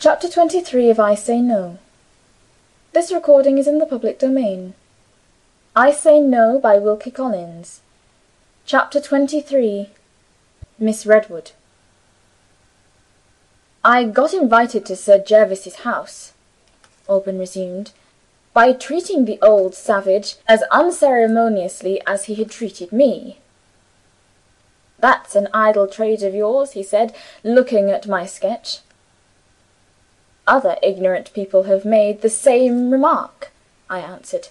Chapter 23 of I Say No. This recording is in the public domain. I Say No by Wilkie Collins. Chapter 23 Miss Redwood. I got invited to Sir Jervis's house, Alban resumed, by treating the old savage as unceremoniously as he had treated me. "That's an idle trade of yours," he said, looking at my sketch. "Other ignorant people have made the same remark," I answered.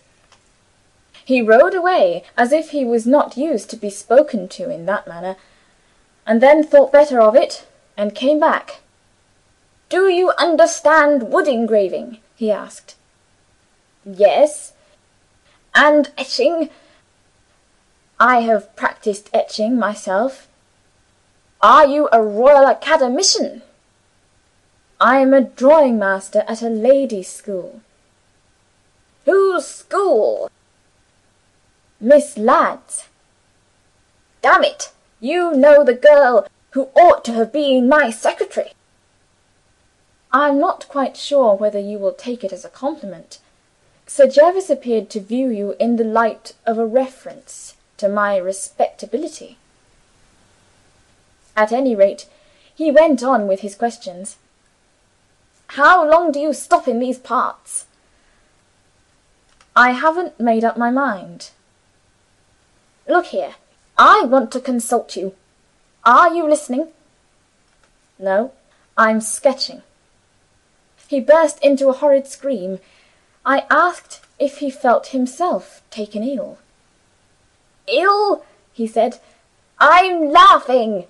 He rode away, as if he was not used to be spoken to in that manner, and then thought better of it, and came back. "Do you understand wood engraving?" he asked. "Yes." "And etching?" "I have practised etching myself." "Are you a Royal Academician?" "I am a drawing master at a ladies' school." "Whose school?" "Miss Ladd's." "Damn it, you know the girl who ought to have been my secretary." "I am not quite sure whether you will take it as a compliment. Sir Jervis appeared to view you in the light of a reference to my respectability." At any rate, he went on with his questions. "How long do you stop in these parts?" "I haven't made up my mind." "Look here, I want to consult you. Are you listening?" "No, I'm sketching." He burst into a horrid scream. I asked if he felt himself taken ill. "Ill!" he said. "I'm laughing."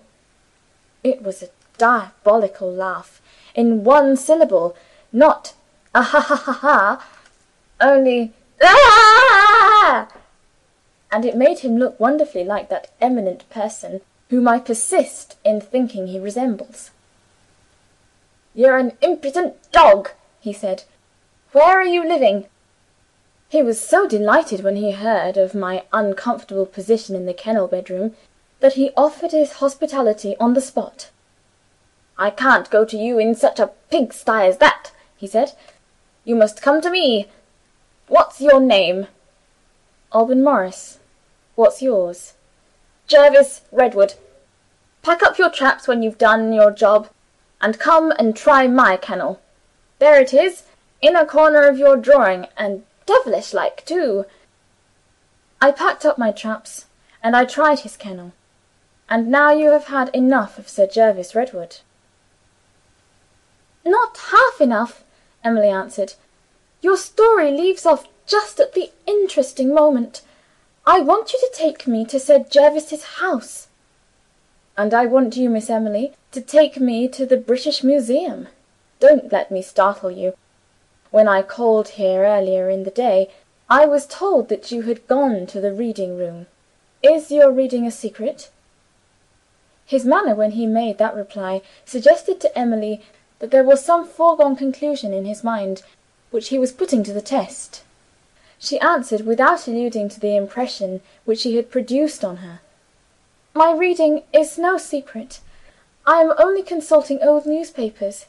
It was a diabolical laugh, in one syllable, not "Ah ha ha ha ha!" only "Ah!" and it made him look wonderfully like that eminent person whom I persist in thinking he resembles. "You're an impudent dog!" he said. "Where are you living?" He was so delighted when he heard of my uncomfortable position in the kennel bedroom, that he offered his hospitality on the spot. "I can't go to you in such a pigsty as that," he said. "You must come to me. What's your name?" "Alban Morris. What's yours?" "Jervis Redwood. Pack up your traps when you've done your job, and come and try my kennel. There it is, in a corner of your drawing, and devilish like too." I packed up my traps, and I tried his kennel. And now you have had enough of Sir Jervis Redwood." "Not half enough," Emily answered. "Your story leaves off just at the interesting moment. I want you to take me to Sir Jervis's house." "And I want you, Miss Emily, to take me to the British Museum. Don't let me startle you. When I called here earlier in the day, I was told that you had gone to the reading room. Is your reading a secret?" His manner, when he made that reply, suggested to Emily that there was some foregone conclusion in his mind which he was putting to the test. She answered, without alluding to the impression which he had produced on her. "My reading is no secret. I am only consulting old newspapers."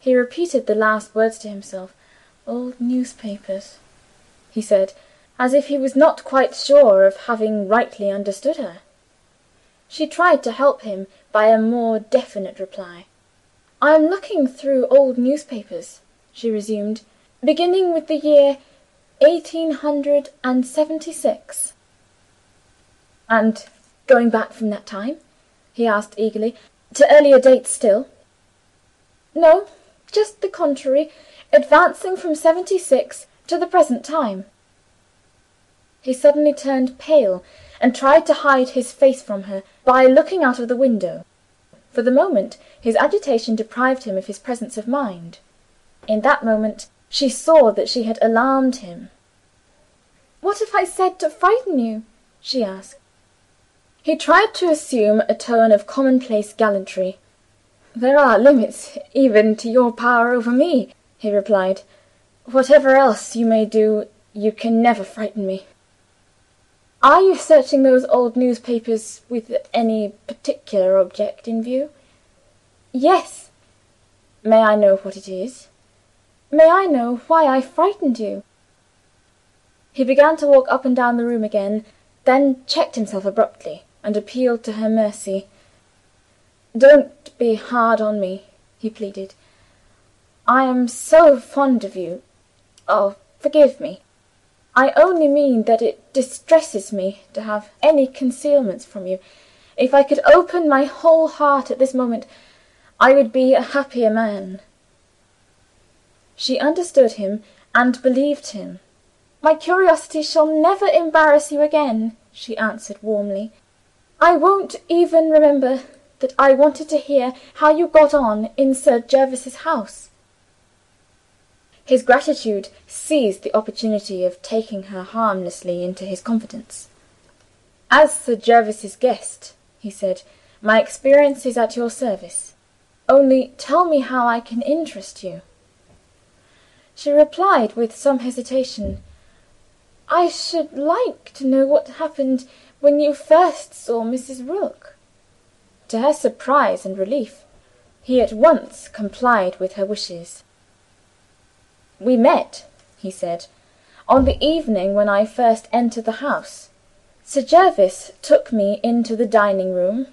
He repeated the last words to himself. "Old newspapers," he said, as if he was not quite sure of having rightly understood her. She tried to help him by a more definite reply. "I am looking through old newspapers," she resumed, "beginning with the year eighteen hundred and seventy six." "And going back from that time?" he asked eagerly. "To earlier dates still?" "No, just the contrary advancing from seventy six to the present time." He suddenly turned pale, and tried to hide his face from her by looking out of the window. For the moment his agitation deprived him of his presence of mind. In that moment she saw that she had alarmed him. "What have I said to frighten you?" she asked. He tried to assume a tone of commonplace gallantry. "There are limits even to your power over me," he replied. "Whatever else you may do, you can never frighten me. Are you searching those old newspapers with any particular object in view?" "Yes." "May I know what it is? May I know why I frightened you?" He began to walk up and down the room again, then checked himself abruptly, and appealed to her mercy. "Don't be hard on me," he pleaded. "I am so fond of you. Oh, forgive me! I only mean that it distresses me to have any concealments from you. If I could open my whole heart at this moment, I would be a happier man." She understood him, and believed him. "My curiosity shall never embarrass you again," she answered warmly. "I won't even remember that I wanted to hear how you got on in Sir Jervis's house. His gratitude seized the opportunity of taking her harmlessly into his confidence. "As Sir Jervis's guest," he said, "my experience is at your service. Only tell me how I can interest you." She replied with some hesitation, "I should like to know what happened when you first saw Mrs. Rook." To her surprise and relief, he at once complied with her wishes. "We met," he said, "on the evening when I first entered the house. Sir Jervis took me into the dining room,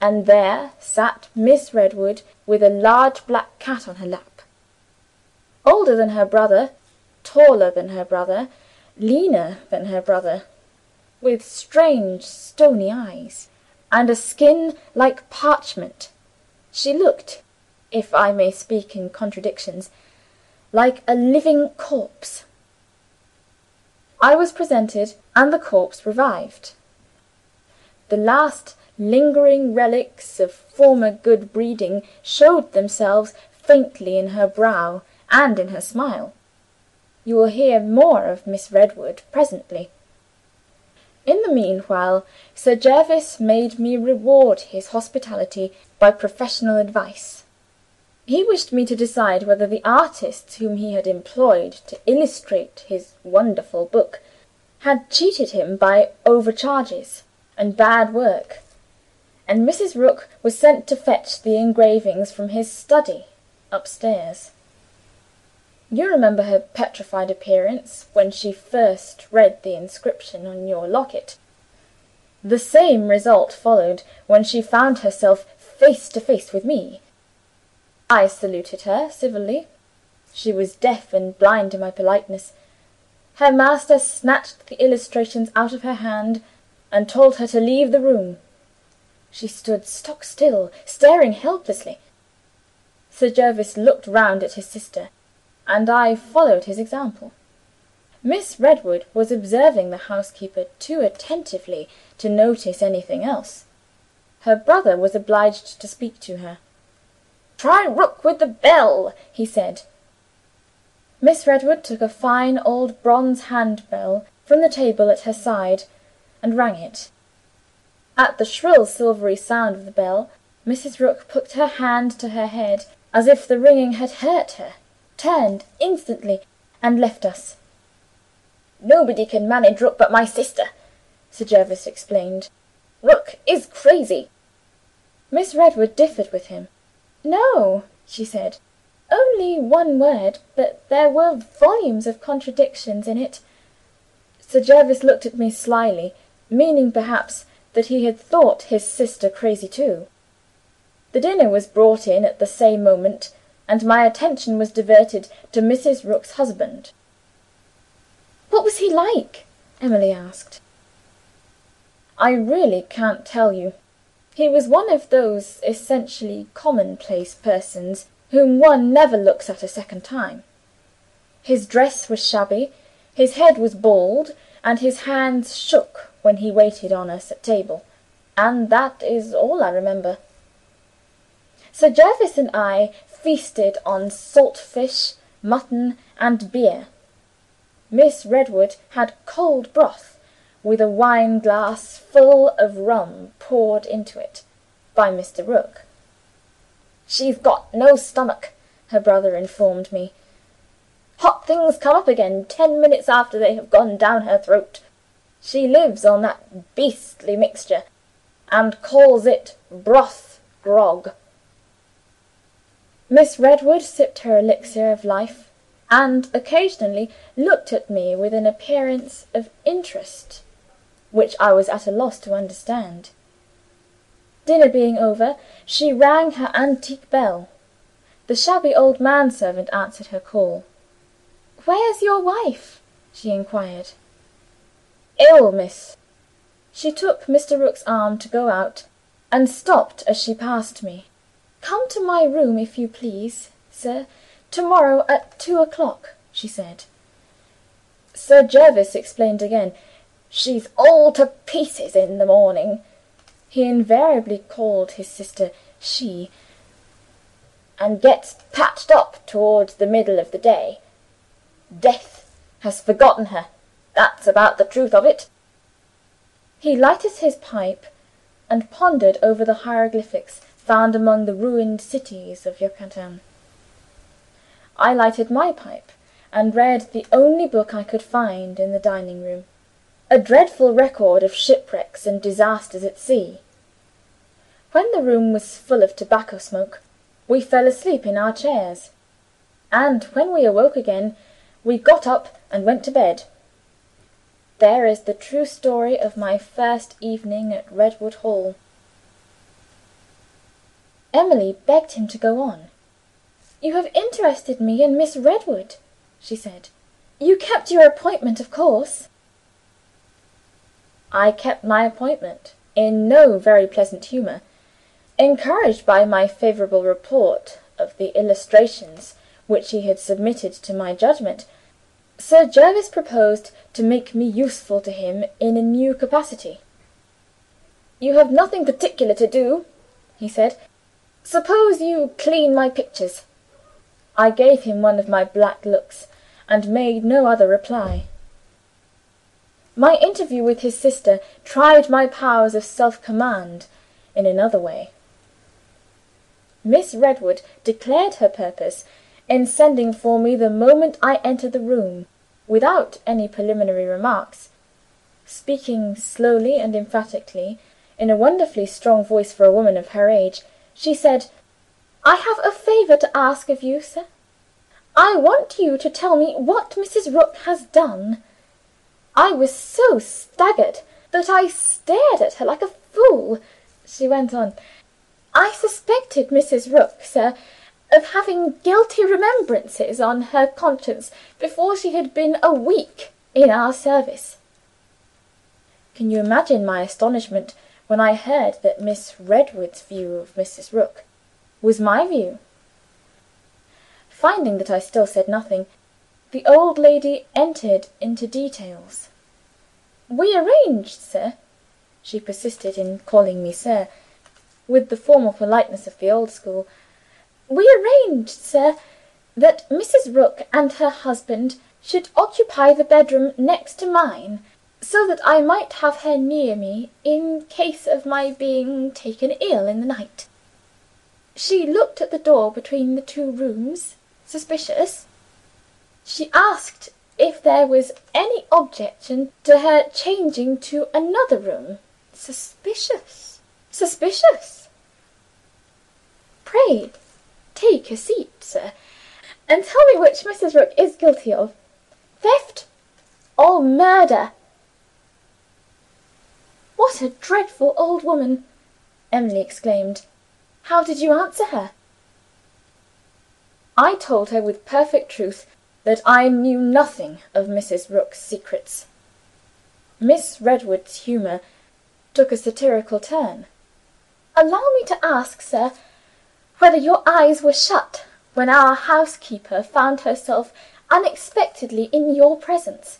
and there sat Miss Redwood with a large black cat on her lap. Older than her brother, taller than her brother, leaner than her brother, with strange stony eyes, and a skin like parchment, she looked, if I may speak in contradictions like a living corpse. I was presented, and the corpse revived. The last lingering relics of former good breeding showed themselves faintly in her brow and in her smile. You will hear more of Miss Redwood presently. In the meanwhile, Sir Jervis made me reward his hospitality by professional advice. He wished me to decide whether the artists whom he had employed to illustrate his wonderful book had cheated him by overcharges and bad work, and Mrs. Rook was sent to fetch the engravings from his study upstairs. You remember her petrified appearance when she first read the inscription on your locket. The same result followed when she found herself face to face with me. I saluted her civilly. She was deaf and blind to my politeness. Her master snatched the illustrations out of her hand, and told her to leave the room. She stood stock still, staring helplessly. Sir Jervis looked round at his sister, and I followed his example. Miss Redwood was observing the housekeeper too attentively to notice anything else. Her brother was obliged to speak to her. "Try Rook with the bell," he said. Miss Redwood took a fine old bronze hand bell from the table at her side, and rang it. At the shrill silvery sound of the bell, Mrs. Rook put her hand to her head, as if the ringing had hurt her, turned instantly, and left us. "Nobody can manage Rook but my sister," Sir Jervis explained. "Rook is crazy." Miss Redwood differed with him. "No," she said. "Only one word, but there were volumes of contradictions in it." Sir Jervis looked at me slyly, meaning perhaps that he had thought his sister crazy too. The dinner was brought in at the same moment, and my attention was diverted to Mrs. Rook's husband. "What was he like?" Emily asked. "I really can't tell you. He was one of those essentially commonplace persons whom one never looks at a second time. His dress was shabby, his head was bald, and his hands shook when he waited on us at table, and that is all I remember. Sir Jervis and I feasted on salt fish, mutton, and beer. Miss Redwood had cold broth with a wine glass full of rum poured into it by Mr. Rook. "She's got no stomach," her brother informed me. "Hot things come up again ten minutes after they have gone down her throat. She lives on that beastly mixture, and calls it broth grog." Miss Redwood sipped her elixir of life, and occasionally looked at me with an appearance of interest which I was at a loss to understand. Dinner being over, she rang her antique bell. The shabby old man servant answered her call. "Where's your wife?" she inquired. "Ill, miss." She took Mr. Rook's arm to go out, and stopped as she passed me. "Come to my room, if you please, sir, to morrow at two o'clock," she said. Sir Jervis explained again. "She's all to pieces in the morning." He invariably called his sister "she," "and gets patched up towards the middle of the day. Death has forgotten her that's about the truth of it." He lighted his pipe, and pondered over the hieroglyphics found among the ruined cities of Yucatan. I lighted my pipe, and read the only book I could find in the dining room a dreadful record of shipwrecks and disasters at sea. When the room was full of tobacco smoke, we fell asleep in our chairs, and when we awoke again we got up and went to bed. There is the true story of my first evening at Redwood Hall. Emily begged him to go on. "You have interested me in Miss Redwood," she said. "You kept your appointment, of course?" I kept my appointment, in no very pleasant humour. Encouraged by my favourable report of the illustrations which he had submitted to my judgment, Sir Jervis proposed to make me useful to him in a new capacity. "You have nothing particular to do," he said. "Suppose you clean my pictures." I gave him one of my black looks, and made no other reply. My interview with his sister tried my powers of self command in another way. Miss Redwood declared her purpose in sending for me the moment I entered the room, without any preliminary remarks. Speaking slowly and emphatically, in a wonderfully strong voice for a woman of her age, she said, "I have a favor to ask of you, sir. I want you to tell me what Mrs. Rook has done. I was so staggered that I stared at her like a fool. She went on: "I suspected Mrs. Rook, sir, of having guilty remembrances on her conscience before she had been a week in our service." Can you imagine my astonishment when I heard that Miss Redwood's view of Mrs. Rook was my view? Finding that I still said nothing, the old lady entered into details. "We arranged, sir" she persisted in calling me "sir," with the formal politeness of the old school "we arranged, sir, that Mrs. Rook and her husband should occupy the bedroom next to mine, so that I might have her near me in case of my being taken ill in the night. She looked at the door between the two rooms, suspicious. She asked if there was any objection to her changing to another room. Suspicious! suspicious! Pray take a seat, sir, and tell me which Mrs. Rook is guilty of theft or murder?" "What a dreadful old woman!" Emily exclaimed. "How did you answer her?" I told her with perfect truth that I knew nothing of Mrs. Rook's secrets. Miss Redwood's humour took a satirical turn. "Allow me to ask, sir, whether your eyes were shut when our housekeeper found herself unexpectedly in your presence?"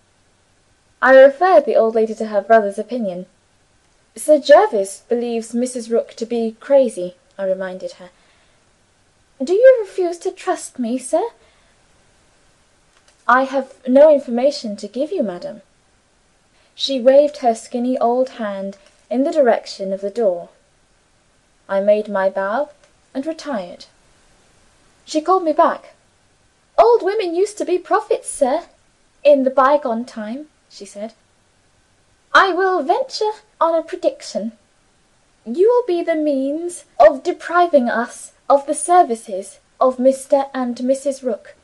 I referred the old lady to her brother's opinion. "Sir Jervis believes Mrs. Rook to be crazy," I reminded her. "Do you refuse to trust me, sir? "I have no information to give you, madam." She waved her skinny old hand in the direction of the door. I made my bow, and retired. She called me back. "Old women used to be prophets, sir, in the bygone time," she said. "I will venture on a prediction. You will be the means of depriving us of the services of Mr. and Mrs. Rook.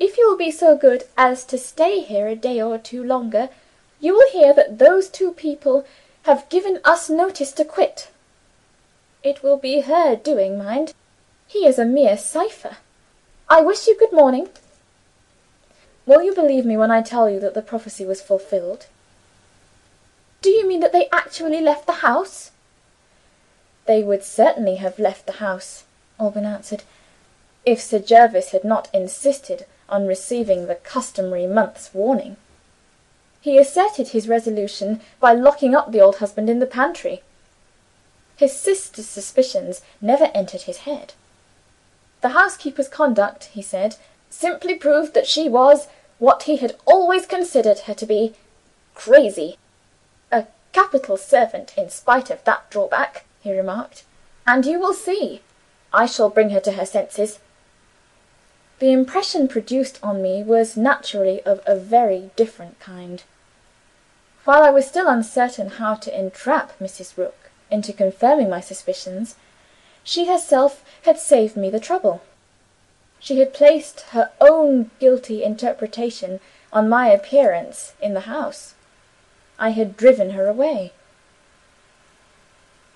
If you will be so good as to stay here a day or two longer, you will hear that those two people have given us notice to quit. It will be her doing, mind. He is a mere cipher. I wish you good morning." "Will you believe me when I tell you that the prophecy was fulfilled?" "Do you mean that they actually left the house?" "They would certainly have left the house," Alban answered, "if Sir Jervis had not insisted on receiving the customary month's warning. He asserted his resolution by locking up the old husband in the pantry. His sister's suspicions never entered his head. The housekeeper's conduct, he said, simply proved that she was, what he had always considered her to be, crazy. A capital servant, in spite of that drawback, he remarked, and you will see, I shall bring her to her senses. The impression produced on me was naturally of a very different kind. While I was still uncertain how to entrap Mrs. Rook into confirming my suspicions, she herself had saved me the trouble. She had placed her own guilty interpretation on my appearance in the house. I had driven her away.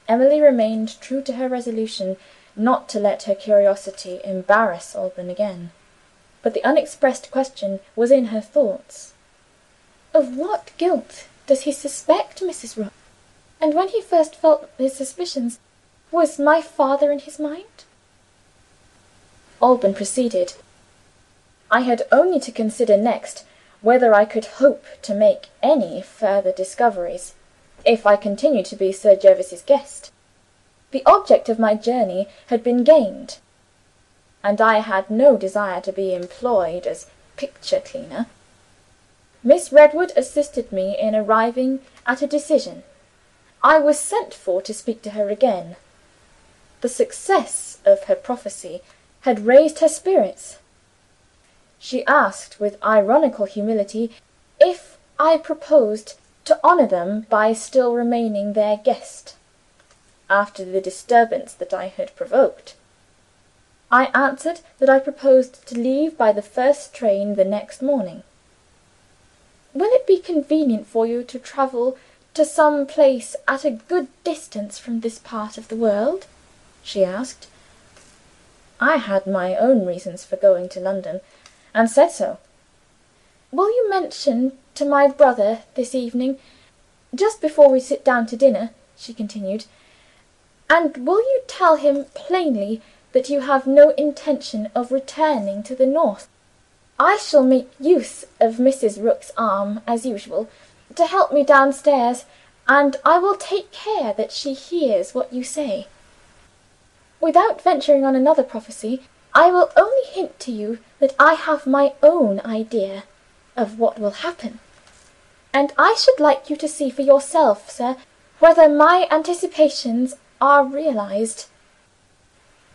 Emily remained true to her resolution not to let her curiosity embarrass Alban again. But the unexpressed question was in her thoughts. Of what guilt does he suspect Mrs. Rook? And when he first felt his suspicions, was my father in his mind? Alban proceeded. I had only to consider next whether I could hope to make any further discoveries, if I continued to be Sir Jervis's guest. The object of my journey had been gained, and I had no desire to be employed as picture cleaner. Miss Redwood assisted me in arriving at a decision. I was sent for to speak to her again. The success of her prophecy had raised her spirits. She asked, with ironical humility, if I proposed to honor them by still remaining their guest after the disturbance that I had provoked. I answered that I proposed to leave by the first train the next morning. "Will it be convenient for you to travel to some place at a good distance from this part of the world?" she asked. I had my own reasons for going to London, and said so. "Will you mention to my brother this evening, just before we sit down to dinner," she continued. And will you tell him plainly that you have no intention of returning to the North? I shall make use of Mrs. Rook's arm, as usual, to help me downstairs, and I will take care that she hears what you say. Without venturing on another prophecy, I will only hint to you that I have my own idea of what will happen. And I should like you to see for yourself, sir, whether my anticipations are realized.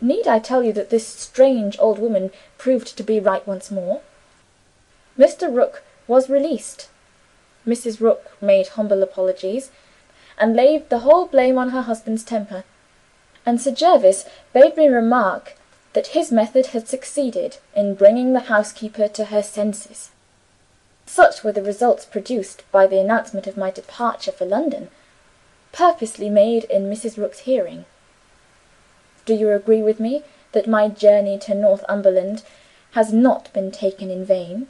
Need I tell you that this strange old woman proved to be right once more? Mr. Rook was released. Mrs. Rook made humble apologies, and laid the whole blame on her husband's temper; and Sir Jervis bade me remark that his method had succeeded in bringing the housekeeper to her senses. Such were the results produced by the announcement of my departure for London purposely made in Mrs. Rook's hearing. Do you agree with me that my journey to Northumberland has not been taken in vain?"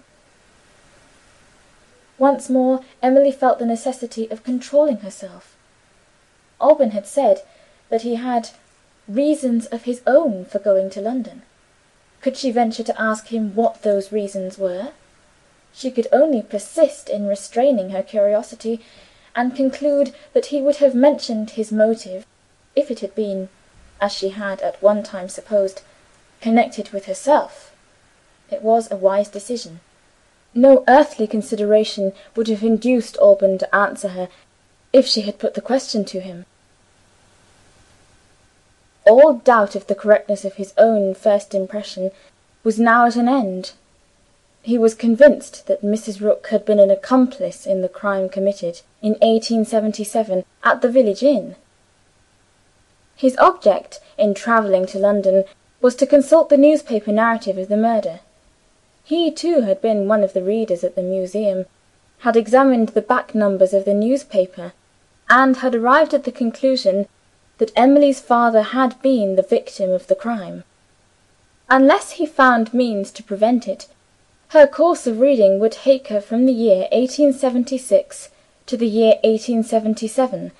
Once more Emily felt the necessity of controlling herself. Alban had said that he had reasons of his own for going to London. Could she venture to ask him what those reasons were? She could only persist in restraining her curiosity and conclude that he would have mentioned his motive if it had been, as she had at one time supposed, connected with herself. It was a wise decision. No earthly consideration would have induced Alban to answer her if she had put the question to him. All doubt of the correctness of his own first impression was now at an end. He was convinced that Mrs. Rook had been an accomplice in the crime committed, in 1877, at the village inn. His object in travelling to London was to consult the newspaper narrative of the murder. He, too, had been one of the readers at the Museum, had examined the back numbers of the newspaper, and had arrived at the conclusion that Emily's father had been the victim of the crime. Unless he found means to prevent it, her course of reading would take her from the year 1876 to the year 1877,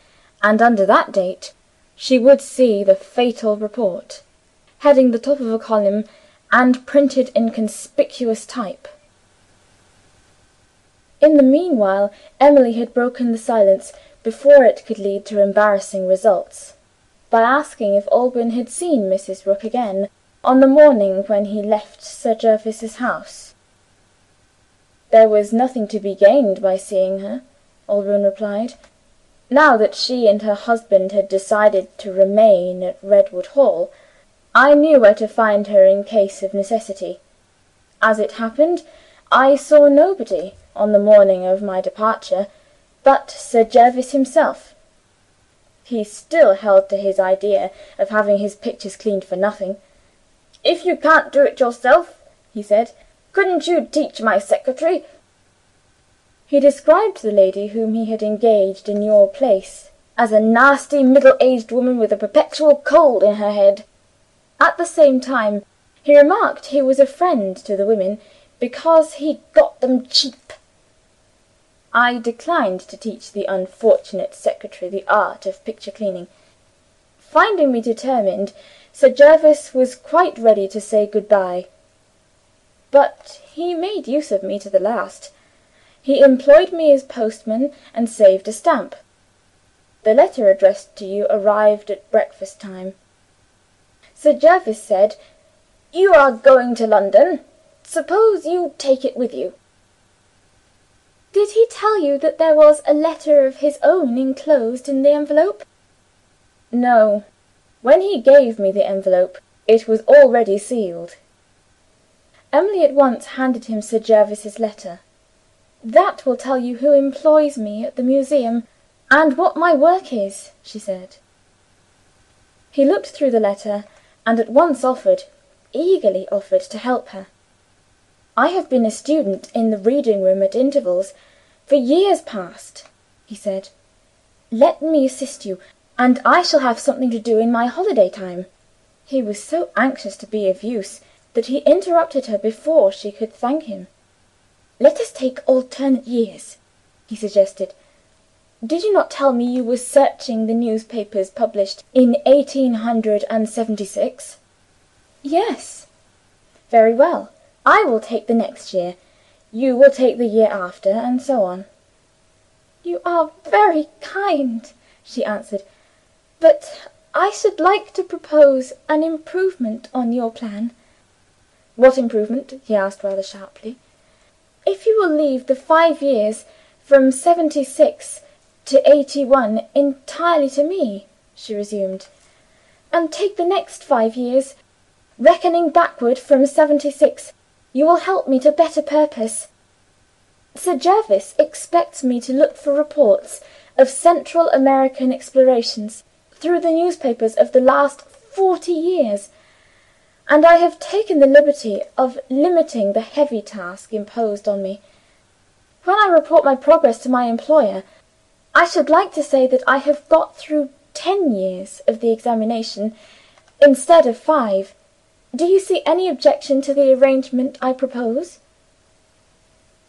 and under that date she would see the fatal report, heading the top of a column and printed in conspicuous type. In the meanwhile Emily had broken the silence, before it could lead to embarrassing results, by asking if Alban had seen Mrs. Rook again on the morning when he left Sir Jervis's house. There was nothing to be gained by seeing her, Alban replied, now that she and her husband had decided to remain at Redwood Hall. I knew where to find her in case of necessity. As it happened, I saw nobody, on the morning of my departure, but Sir Jervis himself. He still held to his idea of having his pictures cleaned for nothing. "If you can't do it yourself," he said, "couldn't you teach my secretary?" He described the lady whom he had engaged in your place as a nasty middle aged woman with a perpetual cold in her head. At the same time, he remarked he was a friend to the women, because he got them cheap. I declined to teach the unfortunate secretary the art of picture cleaning. Finding me determined, Sir Jervis was quite ready to say good bye. But he made use of me to the last. He employed me as postman, and saved a stamp. The letter addressed to you arrived at breakfast time. Sir Jervis said, "You are going to London. Suppose you take it with you." "Did he tell you that there was a letter of his own enclosed in the envelope?" "No. When he gave me the envelope, it was already sealed." Emily at once handed him Sir Jervis's letter. "That will tell you who employs me at the Museum, and what my work is," she said. He looked through the letter and at once offered, eagerly offered, to help her. "I have been a student in the reading room at intervals, for years past," he said. "Let me assist you, and I shall have something to do in my holiday time." He was so anxious to be of use that he interrupted her before she could thank him. "Let us take alternate years," he suggested. Did you not tell me you were searching the newspapers published in eighteen hundred and seventy six?" "Yes." "Very well. I will take the next year. You will take the year after, and so on." "You are very kind," she answered, "but I should like to propose an improvement on your plan." "What improvement?" he asked rather sharply. "If you will leave the five years from seventy six to eighty one entirely to me," she resumed, "and take the next five years, reckoning backward from seventy six, you will help me to better purpose. Sir Jervis expects me to look for reports of Central American explorations through the newspapers of the last forty years, and I have taken the liberty of limiting the heavy task imposed on me. When I report my progress to my employer. I should like to say that I have got through ten years of the examination, instead of five. Do you see any objection to the arrangement I propose?"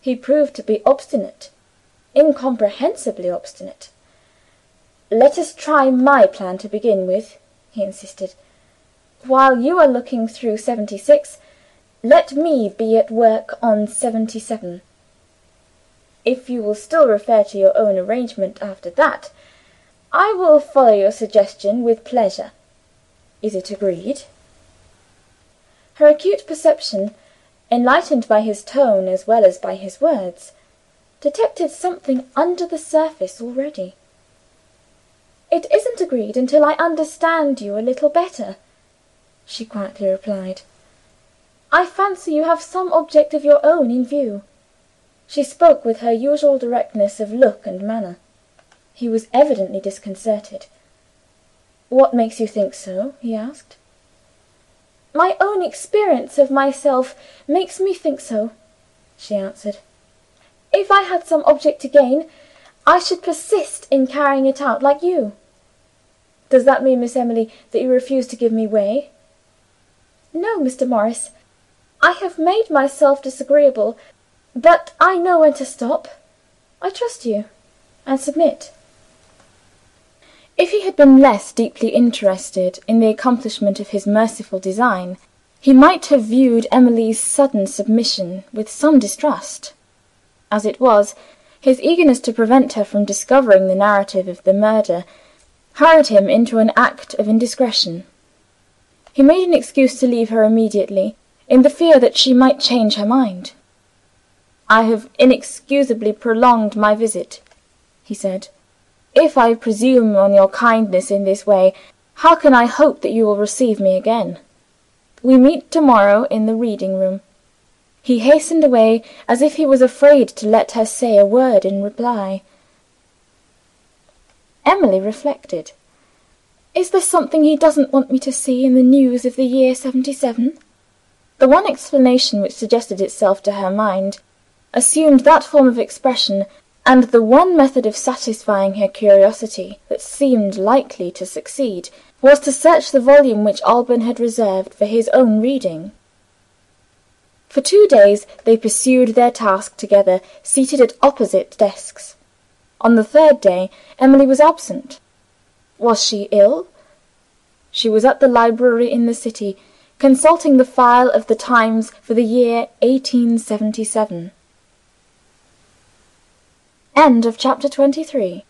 He proved to be obstinate incomprehensibly obstinate. "Let us try my plan to begin with," he insisted. "While you are looking through seventy six, let me be at work on seventy seven. If you will still refer to your own arrangement after that, I will follow your suggestion with pleasure. Is it agreed?" Her acute perception, enlightened by his tone as well as by his words, detected something under the surface already. "It isn't agreed until I understand you a little better," she quietly replied. "I fancy you have some object of your own in view. She spoke with her usual directness of look and manner. He was evidently disconcerted. "What makes you think so?" he asked. My own experience of myself makes me think so," she answered. "If I had some object to gain, I should persist in carrying it out, like you." "Does that mean, Miss Emily, that you refuse to give me way?" "No, Mr. Morris. I have made myself disagreeable, but I know when to stop. I trust you, and submit." If he had been less deeply interested in the accomplishment of his merciful design, he might have viewed Emily's sudden submission with some distrust. As it was, his eagerness to prevent her from discovering the narrative of the murder hurried him into an act of indiscretion. He made an excuse to leave her immediately, in the fear that she might change her mind. "I have inexcusably prolonged my visit," he said. If I presume on your kindness in this way, how can I hope that you will receive me again? We meet to morrow in the reading room." He hastened away as if he was afraid to let her say a word in reply. Emily reflected. Is there something he doesn't want me to see in the news of the year seventy seven? The one explanation which suggested itself to her mind assumed that form of expression and the one method of satisfying her curiosity that seemed likely to succeed was to search the volume which Alban had reserved for his own reading. For two days they pursued their task together, seated at opposite desks. On the third day Emily was absent. Was she ill? She was at the library in the City, consulting the file of the Times for the year 1877. End of chapter 23